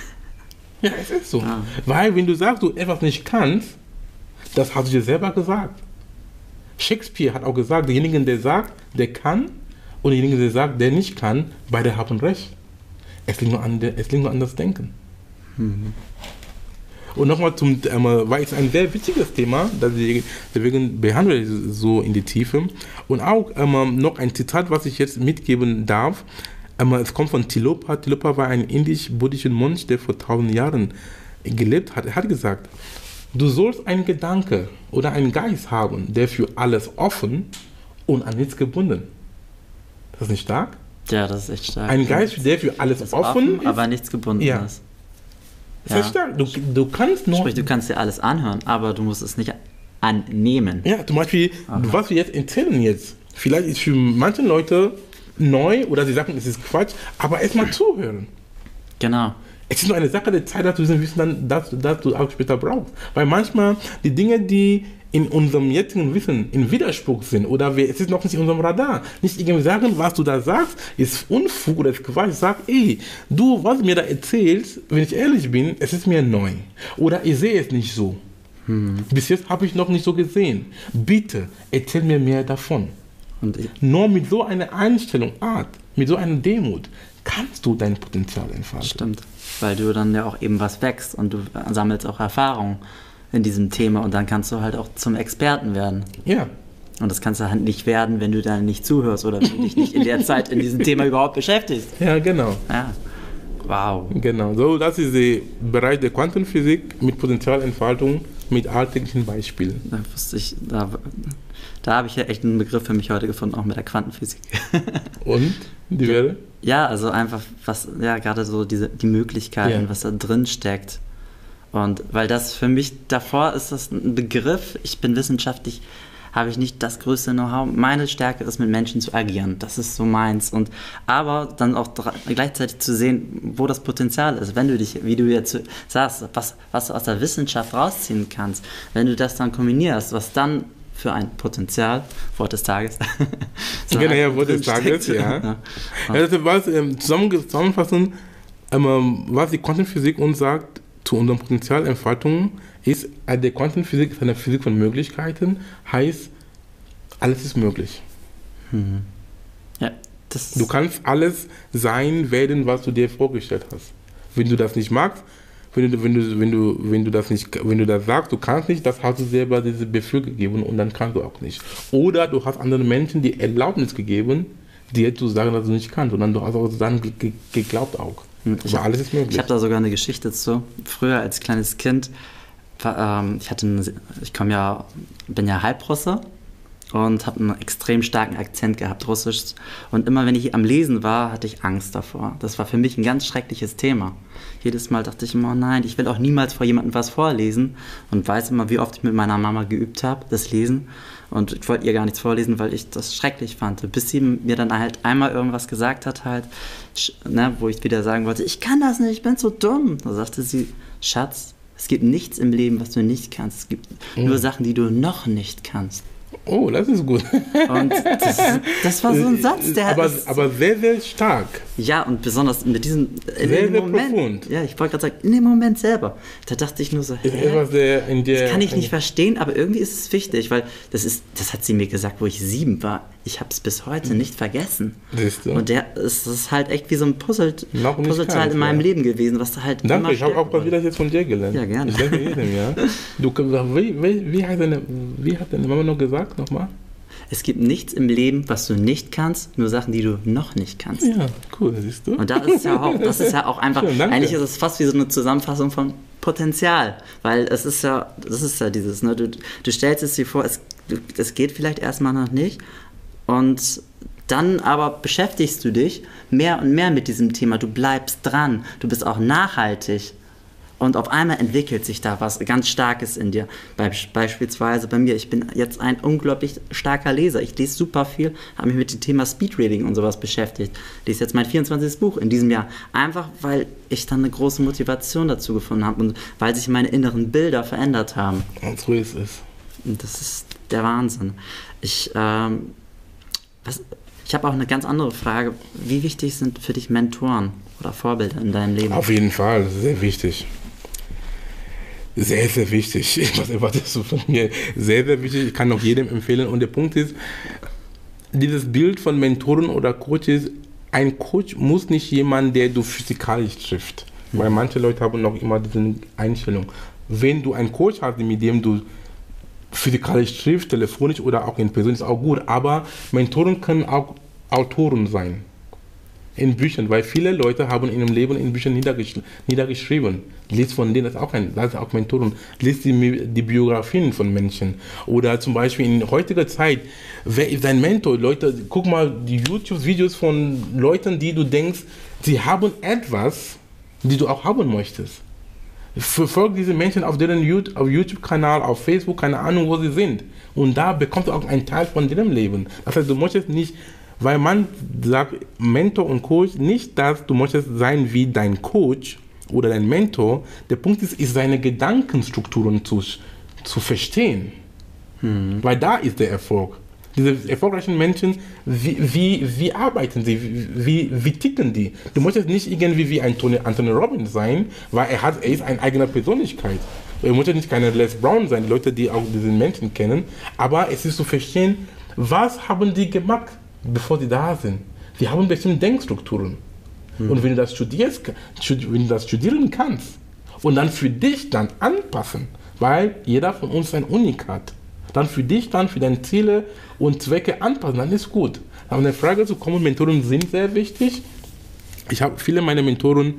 S1: ja, es ist so. Ah. Weil, wenn du sagst, du etwas nicht kannst, das hast du dir selber gesagt. Shakespeare hat auch gesagt, derjenige, der sagt, der kann, und derjenige, der sagt, der nicht kann, beide haben recht. Es liegt nur an, der, es liegt nur an das Denken. Mhm. Und nochmal zum, ähm, weil es ein sehr wichtiges Thema, deswegen behandle ich es so in die Tiefe. Und auch ähm, noch ein Zitat, was ich jetzt mitgeben darf. Ähm, es kommt von Tilopa. Tilopa war ein indisch-buddhischer Mönch, der vor tausend Jahren gelebt hat. Er hat gesagt, du sollst einen Gedanke oder einen Geist haben, der für alles offen und an nichts gebunden. Das ist nicht stark?
S3: Ja, das ist echt stark.
S1: Ein Geist, der für alles offen, offen
S3: ist, aber nichts gebunden
S1: ja.
S3: ist.
S1: Ja. Das ist stark. Du, du kannst nur.
S3: Sprich, du kannst dir alles anhören, aber du musst es nicht annehmen.
S1: Ja, zum Beispiel, Aha. was wir jetzt erzählen jetzt, vielleicht ist für manche Leute neu oder sie sagen, es ist Quatsch, aber erstmal zuhören.
S3: Genau.
S1: Es ist nur eine Sache der Zeit, dass du Wissen dann, dass, dass du auch später brauchst. Weil manchmal die Dinge, die in unserem jetzigen Wissen in Widerspruch sind oder wir, es ist noch nicht in unserem Radar. Nicht irgendwie sagen, was du da sagst, ist Unfug oder ist Quatsch. Sag, ey, du, was du mir da erzählst, wenn ich ehrlich bin, es ist mir neu. Oder ich sehe es nicht so. Hm. Bis jetzt habe ich noch nicht so gesehen. Bitte, erzähl mir mehr davon. Nur mit so einer Einstellung, Art, mit so einer Demut, kannst du dein Potenzial entfalten.
S3: Stimmt, weil du dann ja auch eben was wächst und du sammelst auch Erfahrung in diesem Thema und dann kannst du halt auch zum Experten werden.
S1: Ja.
S3: Und das kannst du halt nicht werden, wenn du dann nicht zuhörst oder wenn du dich nicht in der Zeit in diesem Thema überhaupt beschäftigst.
S1: Ja, genau.
S3: Ja. Wow.
S1: Genau, so das ist der Bereich der Quantenphysik mit Potenzialentfaltung mit alltäglichen Beispielen.
S3: Da wusste ich, da, da habe ich ja echt einen Begriff für mich heute gefunden, auch mit der Quantenphysik.
S1: Und? Die wäre?
S3: Ja, also einfach, was, ja, gerade so diese, die Möglichkeiten, ja. was da drin steckt und weil das für mich davor ist das ein Begriff, ich bin wissenschaftlich, habe ich nicht das größte Know-how. Meine Stärke ist, mit Menschen zu agieren. Das ist so meins. Und aber dann auch gleichzeitig zu sehen, wo das Potenzial ist. Wenn du dich, wie du jetzt sagst, was, was du aus der Wissenschaft rausziehen kannst, wenn du das dann kombinierst, was dann für ein Potenzial, Wort des Tages.
S1: so genau, ja, Wort des Tages, ja. ja. Also was, ähm, zusammenfassend, ähm, was die Quantenphysik uns sagt, zu unserer Potenzialentfaltung ist, äh, der Quantenphysik ist eine Physik von Möglichkeiten, heißt, alles ist möglich.
S3: Mhm. Ja,
S1: du kannst alles sein, werden, was du dir vorgestellt hast. Wenn du das nicht magst, wenn du, wenn du, wenn du, wenn du das nicht, wenn du das sagst, du kannst nicht, das hast du selber diese Befehl gegeben und dann kannst du auch nicht. Oder du hast anderen Menschen die Erlaubnis gegeben, dir zu sagen, dass du nicht kannst, sondern du hast auch dann geglaubt auch.
S3: Ich hab, alles ist möglich. Ich habe da sogar eine Geschichte zu. Früher als kleines Kind, ähm, ich hatte, eine, ich komme ja, bin ja Halbrusse und habe einen extrem starken Akzent gehabt, Russisch. Und immer wenn ich am Lesen war, hatte ich Angst davor. Das war für mich ein ganz schreckliches Thema. Jedes Mal dachte ich immer, oh nein, ich will auch niemals vor jemandem was vorlesen und weiß immer, wie oft ich mit meiner Mama geübt habe, das Lesen. Und ich wollte ihr gar nichts vorlesen, weil ich das schrecklich fand. Bis sie mir dann halt einmal irgendwas gesagt hat, halt, ne, wo ich wieder sagen wollte, ich kann das nicht, ich bin so dumm. Da sagte sie, Schatz, es gibt nichts im Leben, was du nicht kannst. Es gibt mhm. nur Sachen, die du noch nicht kannst.
S1: Oh, das ist gut.
S3: Und das, das war so ein Satz, der
S1: aber, aber sehr, sehr stark.
S3: Ja, und besonders mit diesem
S1: in sehr, dem sehr Moment. Profund.
S3: Ja, ich wollte gerade sagen, in dem Moment selber. Da dachte ich nur so, hä,
S1: der, der,
S3: das kann ich nicht verstehen, aber irgendwie ist es wichtig, weil das ist, das hat sie mir gesagt, wo ich sieben war. Ich habe es bis heute nicht vergessen. Und der ist, das ist halt echt wie so ein Puzzle, Puzzleteil in meinem ja. Leben gewesen, was da halt
S1: Danke, ich habe auch mal wieder jetzt von dir gelernt.
S3: Ja, gerne.
S1: Ich danke jedem, ja. Du, wie, wie, wie, hat deine, wie hat deine Mama noch gesagt, nochmal?
S3: Es gibt nichts im Leben, was du nicht kannst, nur Sachen, die du noch nicht kannst.
S1: Ja, cool, siehst du.
S3: Und das ist ja auch, das ist ja auch einfach, Schön, eigentlich ist es fast wie so eine Zusammenfassung von Potenzial, weil es ist ja, das ist ja dieses, ne, du, du stellst es dir vor, es, es geht vielleicht erstmal noch nicht und dann aber beschäftigst du dich mehr und mehr mit diesem Thema, du bleibst dran, du bist auch nachhaltig und auf einmal entwickelt sich da was ganz Starkes in dir. Be beispielsweise bei mir, ich bin jetzt ein unglaublich starker Leser. Ich lese super viel, habe mich mit dem Thema Speedreading und sowas beschäftigt. Lese jetzt mein 24. Buch in diesem Jahr. Einfach, weil ich dann eine große Motivation dazu gefunden habe und weil sich meine inneren Bilder verändert haben.
S1: Und so ist es.
S3: Das ist der Wahnsinn. Ich, ähm, was, ich habe auch eine ganz andere Frage. Wie wichtig sind für dich Mentoren oder Vorbilder in deinem Leben?
S1: Auf jeden Fall, sehr wichtig sehr, sehr wichtig. Was erwartest du von mir? Sehr, sehr wichtig. Ich kann auch jedem empfehlen. Und der Punkt ist, dieses Bild von Mentoren oder Coaches, ein Coach muss nicht jemand, der du physikalisch trifft. Weil manche Leute haben noch immer diese Einstellung. Wenn du einen Coach hast, mit dem du physikalisch triffst, telefonisch oder auch in Person, ist auch gut. Aber Mentoren können auch Autoren sein in Büchern, weil viele Leute haben in ihrem Leben in Büchern niedergesch niedergeschrieben. Lies von denen, das ist auch ein, das ist auch Mentoren. Lies die, die Biografien von Menschen. Oder zum Beispiel in heutiger Zeit, wer ist dein Mentor? Leute, guck mal die YouTube-Videos von Leuten, die du denkst, sie haben etwas, die du auch haben möchtest. Verfolge diese Menschen auf deren YouTube-Kanal, auf Facebook, keine Ahnung, wo sie sind. Und da bekommst du auch einen Teil von deren Leben. Das heißt, du möchtest nicht weil man sagt, Mentor und Coach, nicht, dass du möchtest sein wie dein Coach oder dein Mentor. Der Punkt ist, ist seine Gedankenstrukturen zu, zu verstehen. Hm. Weil da ist der Erfolg. Diese erfolgreichen Menschen, wie, wie, wie arbeiten sie, wie, wie ticken die? Du möchtest nicht irgendwie wie ein Tony, Anthony Robbins sein, weil er, hat, er ist eine eigene Persönlichkeit. Er ja nicht keine Les Brown sein, Leute, die auch diesen Menschen kennen, aber es ist zu verstehen, was haben die gemacht? Bevor sie da sind. Sie haben bestimmte Denkstrukturen. Mhm. Und wenn du das studierst, wenn du das studieren kannst und dann für dich dann anpassen, weil jeder von uns ein Unikat, dann für dich dann für deine Ziele und Zwecke anpassen, dann ist gut. Aber eine Frage zu kommen, Mentoren sind sehr wichtig. Ich habe viele meiner Mentoren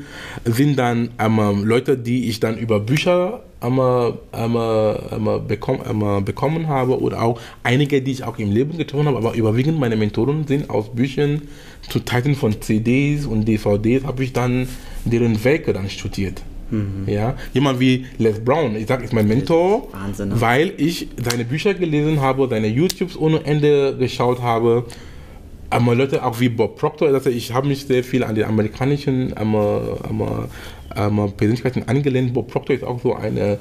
S1: sind dann ähm, Leute, die ich dann über Bücher einmal, einmal, einmal, bekomm, einmal bekommen habe oder auch einige, die ich auch im Leben getroffen habe, aber überwiegend meine Mentoren sind aus Büchern, zu Teilen von CDs und DVDs habe ich dann deren Werke dann studiert. Mhm. Ja, jemand wie Les Brown, ich sage, ist mein Mentor, Wahnsinn, ne? weil ich seine Bücher gelesen habe, seine YouTubes ohne Ende geschaut habe aber Leute auch wie Bob Proctor, also ich habe mich sehr viel an die amerikanischen ähm, ähm, Persönlichkeiten angelehnt. Bob Proctor ist auch so eine,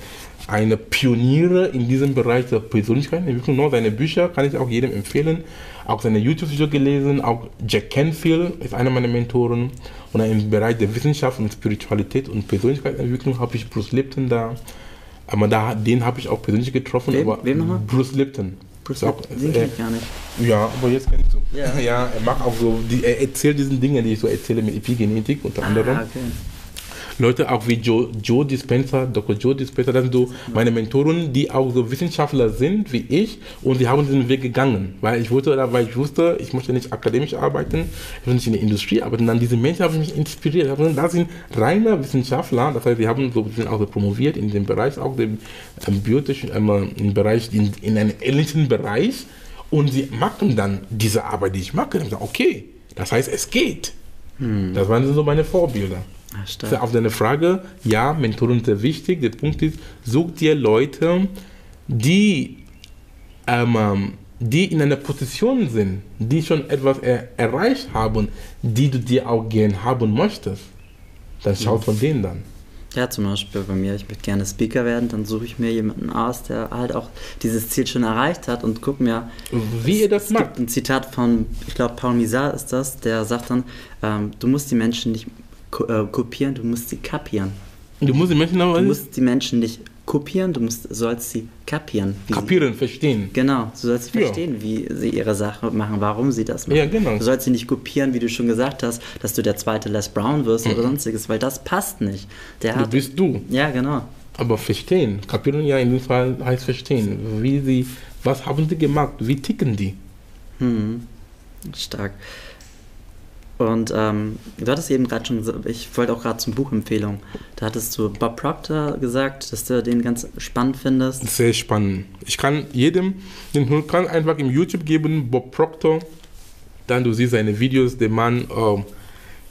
S1: eine Pioniere in diesem Bereich der Persönlichkeitsentwicklung. Nur seine Bücher kann ich auch jedem empfehlen. Auch seine YouTube-Videos gelesen. Auch Jack Canfield ist einer meiner Mentoren. Und im Bereich der Wissenschaft und Spiritualität und Persönlichkeitsentwicklung habe ich Bruce Lipton da. Aber da, den habe ich auch persönlich getroffen.
S3: Wem, wem nochmal?
S1: Bruce Lipton.
S3: Bruce Lipton, den kenne ich gar nicht.
S1: Ja, aber jetzt kennst du. Ja, ja er macht auch so, die, er erzählt diesen Dinge, die ich so erzähle mit Epigenetik unter ah, anderem. Okay. Leute auch wie Joe, Joe Dispenza, Dr. Joe Dispenza, das sind so meine Mentoren, die auch so Wissenschaftler sind wie ich und die haben diesen Weg gegangen, weil ich wusste, weil ich wusste, ich möchte nicht akademisch arbeiten, ich will nicht in der Industrie arbeiten. Dann diese Menschen haben mich inspiriert. Das sind reine Wissenschaftler, das heißt, sie haben so sind auch so promoviert in dem Bereich, auch dem ähm, biotischen, ähm, im Bereich, in, in einem ähnlichen Bereich Und sie machen dann diese Arbeit, die ich mache. Dann sagen, okay, das heißt, es geht. Das waren so meine Vorbilder. Für Auf deine Frage, ja, Mentoren sind sehr wichtig. Der Punkt ist, such dir Leute, die, ähm, die in einer Position sind, die schon etwas er erreicht haben, die du dir auch gern haben möchtest. Dann schau von denen dann.
S3: Ja, zum Beispiel bei mir, ich möchte gerne Speaker werden, dann suche ich mir jemanden aus, der halt auch dieses Ziel schon erreicht hat und guck mir.
S1: Wie ihr das
S3: es
S1: macht.
S3: gibt ein Zitat von, ich glaube, Paul Misar ist das, der sagt dann, ähm, du musst die Menschen nicht ko äh, kopieren, du musst sie kapieren.
S1: Du musst die Menschen aber
S3: Du musst die Menschen nicht kopieren, du musst, sollst sie kapieren. wie sie-
S1: kapieren, verstehen.
S3: Genau, du sollst
S1: Ja.
S3: verstehen, wie sie ihre Sache machen, warum sie das machen.
S1: Ja, genau.
S3: Du sollst sie nicht kopieren, wie du schon gesagt hast, dass du der zweite Les Brown wirst oder sonstiges, weil das passt nicht. Der
S1: Mhm. Du
S3: hat,
S1: bist du.
S3: ja, genau.
S1: Aber verstehen. Kapieren ja in dem Fall heißt verstehen. Wie sie, was haben die gemacht? Wie ticken die?
S3: Hm. Stark. Und ähm, du hattest eben gerade schon, gesagt, ich wollte auch gerade zum Buchempfehlung. Da hattest du Bob Proctor gesagt, dass du den ganz spannend findest.
S1: Sehr spannend. Ich kann jedem den kann einfach im YouTube geben, Bob Proctor. Dann du siehst seine Videos, der Mann, oh,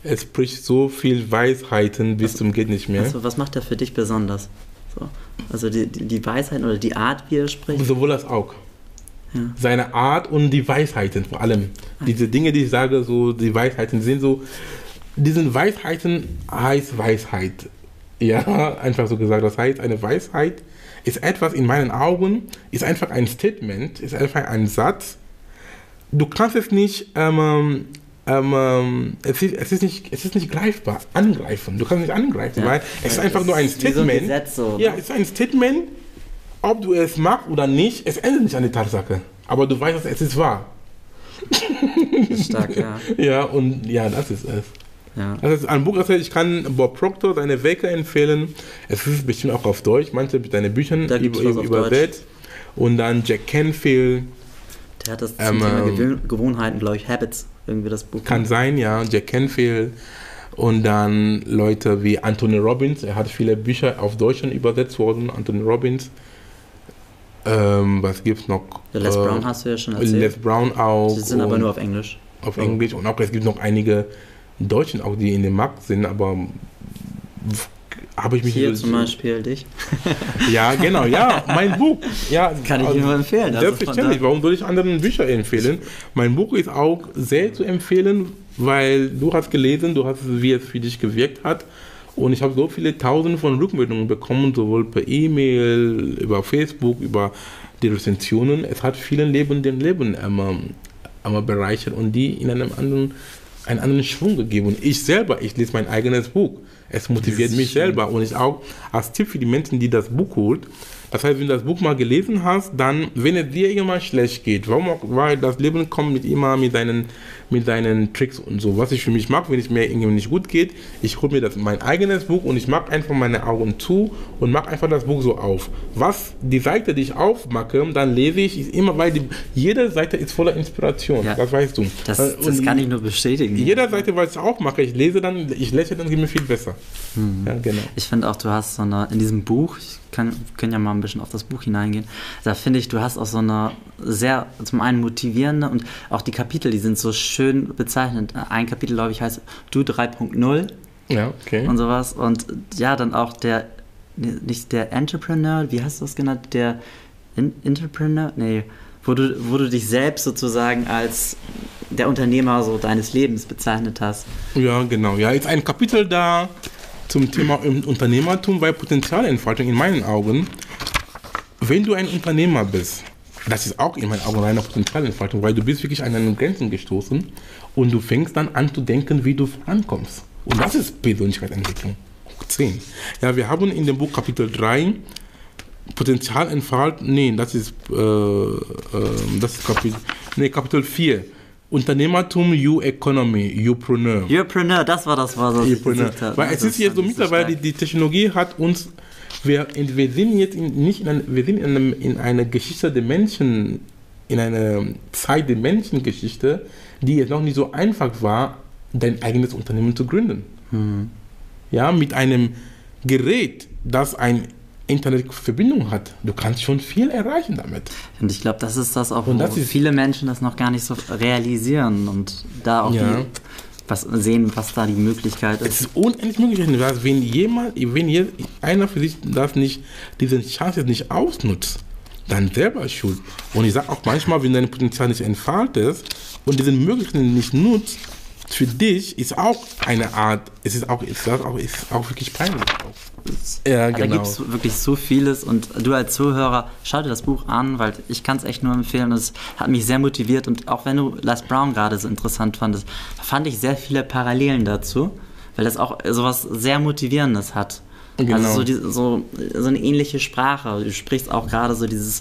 S1: er spricht so viel Weisheiten bis zum geht nicht mehr.
S3: Also, was macht er für dich besonders? So. Also die, die, die Weisheit oder die Art, wie er spricht.
S1: Sowohl als auch.
S3: Ja.
S1: Seine Art und die Weisheiten vor allem. Diese Dinge, die ich sage, so die Weisheiten sind so, diesen Weisheiten heißt Weisheit. Ja, einfach so gesagt. Das heißt, eine Weisheit ist etwas in meinen Augen, ist einfach ein Statement, ist einfach ein Satz. Du kannst es nicht, ähm, ähm, ähm, es, ist, es, ist nicht es ist nicht greifbar, angreifen. Du kannst nicht angreifen,
S3: Ja.
S1: weil es ist einfach
S3: es
S1: nur ein
S3: wie so ein
S1: Statement.
S3: Gesetz so, ne?
S1: ja, es ist ein Statement, ob du es magst oder nicht, es ändert nicht an die Tatsache. Aber du weißt, es ist wahr.
S3: Stark, ja.
S1: Ja, und ja, das ist es.
S3: ja.
S1: Das ist ein Buch, das heißt, ich kann Bob Proctor seine Werke empfehlen. Es ist bestimmt auch auf Deutsch, manche
S3: Da gibt's
S1: über, übersetzt. Und dann Jack Canfield,
S3: Der hat das zum
S1: Ähm,
S3: Thema
S1: ähm,
S3: Gewöhn Gewohnheiten, glaube ich, Habits, irgendwie das Buch.
S1: kann sein, ja, Jack Canfield. Und dann Leute wie Anthony Robbins, er hat viele Bücher auf Deutsch übersetzt worden, Anthony Robbins. Ähm, was gibt's noch?
S3: Der Les
S1: Äh,
S3: Brown hast du ja schon
S1: Les
S3: erzählt.
S1: Brown auch.
S3: Die sind aber nur auf Englisch.
S1: auf
S3: Oh.
S1: Englisch und auch es gibt noch einige Deutschen auch, die in dem Markt sind, aber habe ich mich
S3: Hier zum Beispiel dich.
S1: Ja, genau, ja, mein Buch. Ja,
S3: Kann ich
S1: also,
S3: nur empfehlen. Also
S1: Selbstverständlich,
S3: daher-
S1: warum soll ich anderen Bücher empfehlen? Mein Buch ist auch sehr zu empfehlen, weil du hast gelesen, du hast, wie es für dich gewirkt hat. Und ich habe so viele Tausende von Rückmeldungen bekommen, sowohl per E-Mail, über Facebook, über die Rezensionen. Es hat vielen Leben den Leben ähm, ähm, bereichert und die in einem anderen, einen anderen Schwung gegeben. Und ich selber, ich lese mein eigenes Buch. Es motiviert mich
S3: schön.
S1: selber. Und ich auch als Tipp für die Menschen, die das Buch holt, das heißt, wenn du das Buch mal gelesen hast, dann, wenn es dir irgendwann schlecht geht, warum auch, weil das Leben kommt mit immer mit seinen, mit seinen Tricks und so. Was ich für mich mache, wenn es mir irgendwie nicht gut geht, ich hole mir das mein eigenes Buch und ich mache einfach meine Augen zu und mache einfach das Buch so auf. Was die Seite, die ich aufmache, dann lese ich, ist immer, weil die, jede Seite ist voller Inspiration.
S3: Ja.
S1: Das weißt du.
S3: Das,
S1: Und
S3: das kann ich nur bestätigen.
S1: jeder Seite, was ich auch mache, ich lese dann, ich lächle, dann geht mir viel besser.
S3: Mhm.
S1: Ja, genau.
S3: Ich finde auch, du hast so eine, in diesem Buch, ich kann, können ja mal ein bisschen auf das Buch hineingehen, da finde ich, du hast auch so eine sehr, zum einen motivierende und auch die Kapitel, die sind so schön bezeichnet. Ein Kapitel, glaube ich, heißt Du 3.0
S1: Ja, okay.
S3: und sowas. Und ja, dann auch der, nicht der Entrepreneur, wie hast du das genannt? Der In Entrepreneur? Nee, wo du, wo du dich selbst sozusagen als der Unternehmer so deines Lebens bezeichnet hast.
S1: Ja, genau. Ja, ist ein Kapitel da zum Thema Un- Unternehmertum, weil Potenzialentfaltung in meinen Augen, wenn du ein Unternehmer bist, das ist auch in meinen Augen eine Potenzialentfaltung, weil du bist wirklich an deine Grenzen gestoßen und du fängst dann an zu denken, wie du vorankommst. Und das ist Persönlichkeitsentwicklung. Hoch 10. Ja, wir haben in dem Buch Kapitel 3 Potenzialentfaltung, nee, das ist, äh, äh, das ist Kapitel, nee, Kapitel 4. Unternehmertum, You Economy, Youpreneur.
S3: Yourpreneur, das war das, was ich
S1: Youpreneur.
S3: gesucht habe.
S1: Weil es ist jetzt so mittlerweile, die Technologie hat uns, wir, wir sind jetzt in, nicht in, ein, wir sind in, einem, in einer Geschichte der Menschen, in einer Zeit der Menschengeschichte, die es noch nicht so einfach war, dein eigenes Unternehmen zu gründen.
S3: Hm.
S1: Ja, mit einem Gerät, das ein Internetverbindung hat, du kannst schon viel erreichen damit.
S3: Und ich glaube, das ist das auch,
S1: Und
S3: wo
S1: das
S3: viele Menschen das noch gar nicht so realisieren und da auch
S1: Ja.
S3: die, was sehen, was da die Möglichkeit
S1: Es
S3: ist.
S1: ist unendlich möglich, wenn jemand, wenn je, einer für sich das nicht, diese Chance jetzt nicht ausnutzt, dann selber schuld. Und ich sage auch manchmal, wenn dein Potenzial nicht entfaltet und diese Möglichkeiten nicht nutzt, für dich ist auch eine Art, es ist auch, ist auch, ist auch wirklich peinlich. Ja,
S3: Da
S1: genau.
S3: gibt es wirklich so vieles und du als Zuhörer, schau dir das Buch an, weil ich kann es echt nur empfehlen. Es hat mich sehr motiviert und auch wenn du Les Brown gerade so interessant fandest, fand ich sehr viele Parallelen dazu, weil das auch sowas sehr Motivierendes hat.
S1: Genau.
S3: Also so, die, so, so eine ähnliche Sprache. Du sprichst auch gerade so dieses,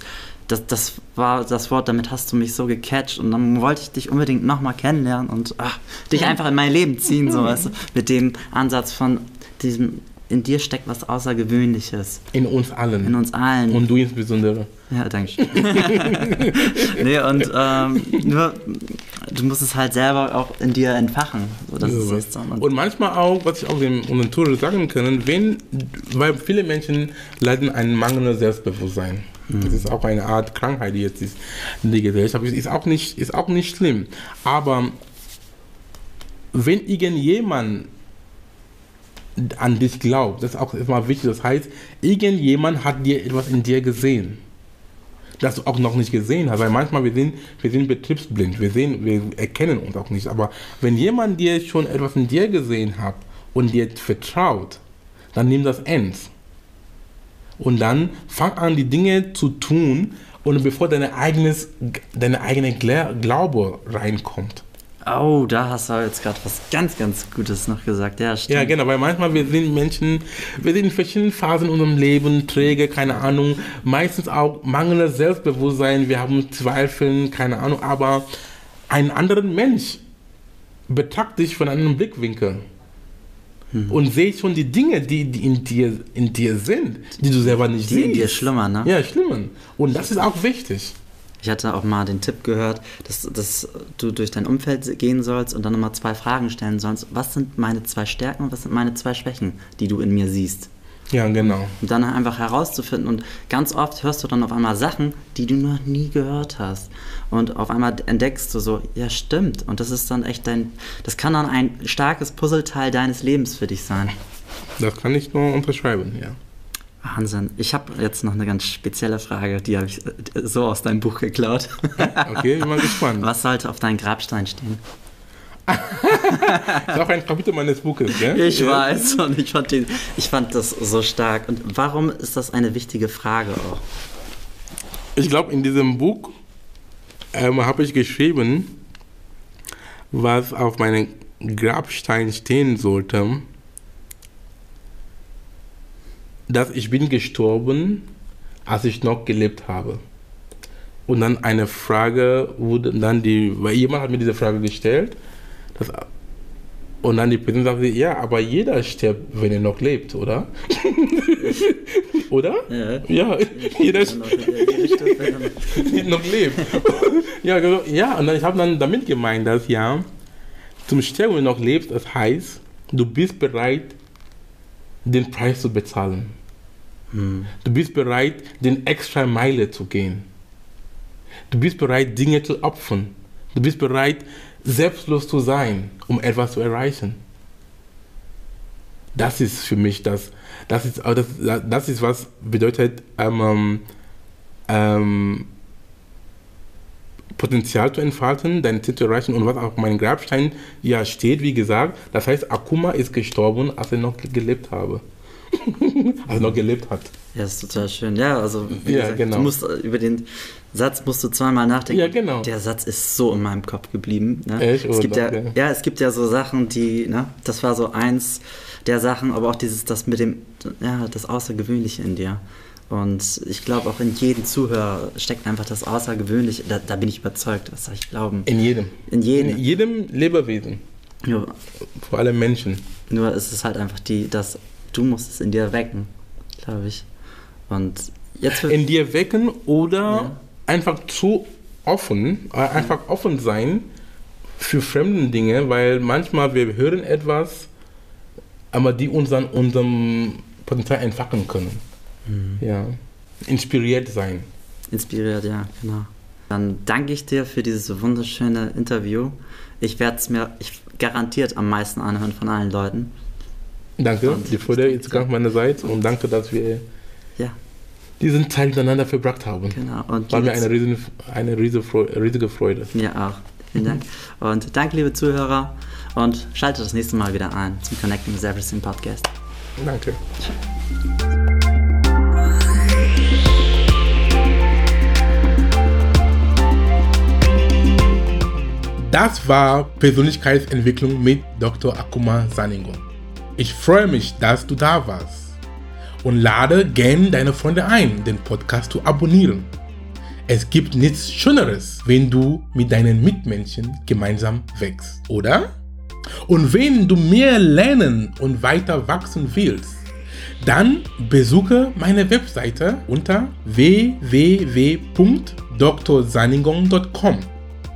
S3: das, das war das Wort, damit hast du mich so gecatcht und dann wollte ich dich unbedingt nochmal kennenlernen und ach, dich einfach in mein Leben ziehen, so weißt du, mit dem Ansatz von diesem, in dir steckt was Außergewöhnliches.
S1: In uns allen.
S3: In uns allen.
S1: Und du insbesondere.
S3: ja, danke. schön. nee, und ähm, nur, du musst es halt selber auch in dir entfachen. So, das ist es. Und,
S1: Und manchmal auch, was ich auch den, unseren sagen kann, wenn, weil viele Menschen leiden ein mangelndes Selbstbewusstsein. Das ist auch eine Art Krankheit, die jetzt ist in der Gesellschaft ist. Ist auch nicht, ist auch nicht schlimm. Aber wenn irgendjemand an dich glaubt, das ist auch immer wichtig. Das heißt, irgendjemand hat dir etwas in dir gesehen das du auch noch nicht gesehen hast. Weil manchmal wir sind, wir sind betriebsblind, wir sehen, wir erkennen uns auch nicht. Aber wenn jemand dir schon etwas in dir gesehen hat und dir vertraut, dann nimm das ernst. Und dann fang an, die Dinge zu tun, und bevor deine eigenes, deine eigene Gla- Glaube reinkommt.
S3: oh, da hast du jetzt gerade was ganz, ganz Gutes noch gesagt. Ja, stimmt.
S1: Ja, genau, weil manchmal wir sind Menschen, wir sind in verschiedenen Phasen in unserem Leben, träge, keine Ahnung, meistens auch mangelndes Selbstbewusstsein, wir haben Zweifeln, keine Ahnung, aber ein anderer Mensch betrachtet dich von einem Blickwinkel und seht schon die Dinge, die, die in, dir, in dir sind, die du selber nicht
S3: Die
S1: siehst.
S3: in dir schlummern, ne?
S1: Ja, schlimmern. Und das ist auch wichtig.
S3: Ich hatte auch mal den Tipp gehört, dass, dass du durch dein Umfeld gehen sollst und dann nochmal zwei Fragen stellen sollst. Was sind meine zwei Stärken und was sind meine zwei Schwächen, die du in mir siehst?
S1: Ja, genau.
S3: Und dann einfach herauszufinden. Und ganz oft hörst du dann auf einmal Sachen, die du noch nie gehört hast. Und auf einmal entdeckst du so, ja stimmt. Und das ist dann echt dein, das kann dann ein starkes Puzzleteil deines Lebens für dich sein.
S1: Das kann ich nur unterschreiben, ja.
S3: Wahnsinn. Ich habe jetzt noch eine ganz spezielle Frage, die habe ich äh, so aus deinem Buch geklaut.
S1: Okay, ich bin mal gespannt.
S3: Was sollte auf deinem Grabstein stehen?
S1: Das ist auch ein Kapitel meines Buches, gell?
S3: Ich
S1: ja.
S3: weiß und ich fand, den, ich fand das so stark. Und warum ist das eine wichtige Frage auch?
S1: Ich glaube, in diesem Buch ähm, habe ich geschrieben, was auf meinem Grabstein stehen sollte, dass ich bin gestorben, als ich noch gelebt habe. Und dann eine Frage wurde dann die, weil jemand hat mir diese Frage gestellt, das, und dann die Person sagte, ja, aber jeder stirbt, wenn er noch lebt, oder? oder?
S3: Ja.
S1: Ja, jeder stirbt noch lebt. ja, genau. ja, und dann, ich habe dann damit gemeint, dass ja, zum Sterben, wenn du noch lebst, das heißt, du bist bereit, den Preis zu bezahlen. Du bist bereit, den extra Meile zu gehen. Du bist bereit, Dinge zu opfern. Du bist bereit, selbstlos zu sein, um etwas zu erreichen. Das ist für mich das. Das ist, das, das ist was bedeutet, ähm, ähm, Potenzial zu entfalten, dein Ziel zu erreichen und was auf meinem Grabstein ja steht, wie gesagt, das heißt, Akuma ist gestorben, als er noch gelebt habe. als er noch gelebt hat.
S3: Ja, ist total schön. Ja, also wie
S1: Ja,
S3: gesagt,
S1: genau.
S3: du musst äh, über den Satz musst du zweimal nachdenken.
S1: Ja, genau.
S3: Der Satz ist so in meinem Kopf geblieben. Ne?
S1: Echt?
S3: Es
S1: Oh,
S3: gibt ja, ja, es gibt ja so Sachen, die, ne, das war so eins der Sachen, aber auch dieses, das mit dem, ja, das Außergewöhnliche in dir. Und ich glaube, auch in jedem Zuhörer steckt einfach das Außergewöhnliche. Da, da bin ich überzeugt, das soll ich glauben.
S1: In jedem.
S3: In jedem.
S1: In jedem Lebewesen.
S3: Nur,
S1: Vor allem Menschen.
S3: nur ist es halt einfach die, dass du musst es in dir wecken, glaube ich. Und jetzt
S1: In dir wecken oder
S3: Ja.
S1: Einfach zu offen, äh, einfach offen sein für fremde Dinge, weil manchmal wir hören etwas, aber die uns dann unserem Potenzial entfachen können. Mhm. Ja. Inspiriert sein.
S3: Inspiriert, ja, genau. Dann danke ich dir für dieses wunderschöne Interview. Ich werde es mir ich, garantiert am meisten anhören von allen Leuten.
S1: Danke, und die Freude ist ganz meinerseits und danke, dass wir ja. Diesen Zeit miteinander verbracht haben. Genau. Und War mir eine, riesen, eine riesige Freude.
S3: Mir auch. Vielen Dank. Und danke, liebe Zuhörer. Und schaltet das nächste Mal wieder ein zum Connecting with Everything Podcast.
S1: Danke. Das war Persönlichkeitsentwicklung mit Dr. Akuma Saningo. Ich freue mich, dass du da warst und lade gerne deine Freunde ein, den Podcast zu abonnieren. Es gibt nichts Schöneres, wenn du mit deinen Mitmenschen gemeinsam wächst, oder? Und wenn du mehr lernen und weiter wachsen willst, dann besuche meine Webseite unter www.drsaningong.com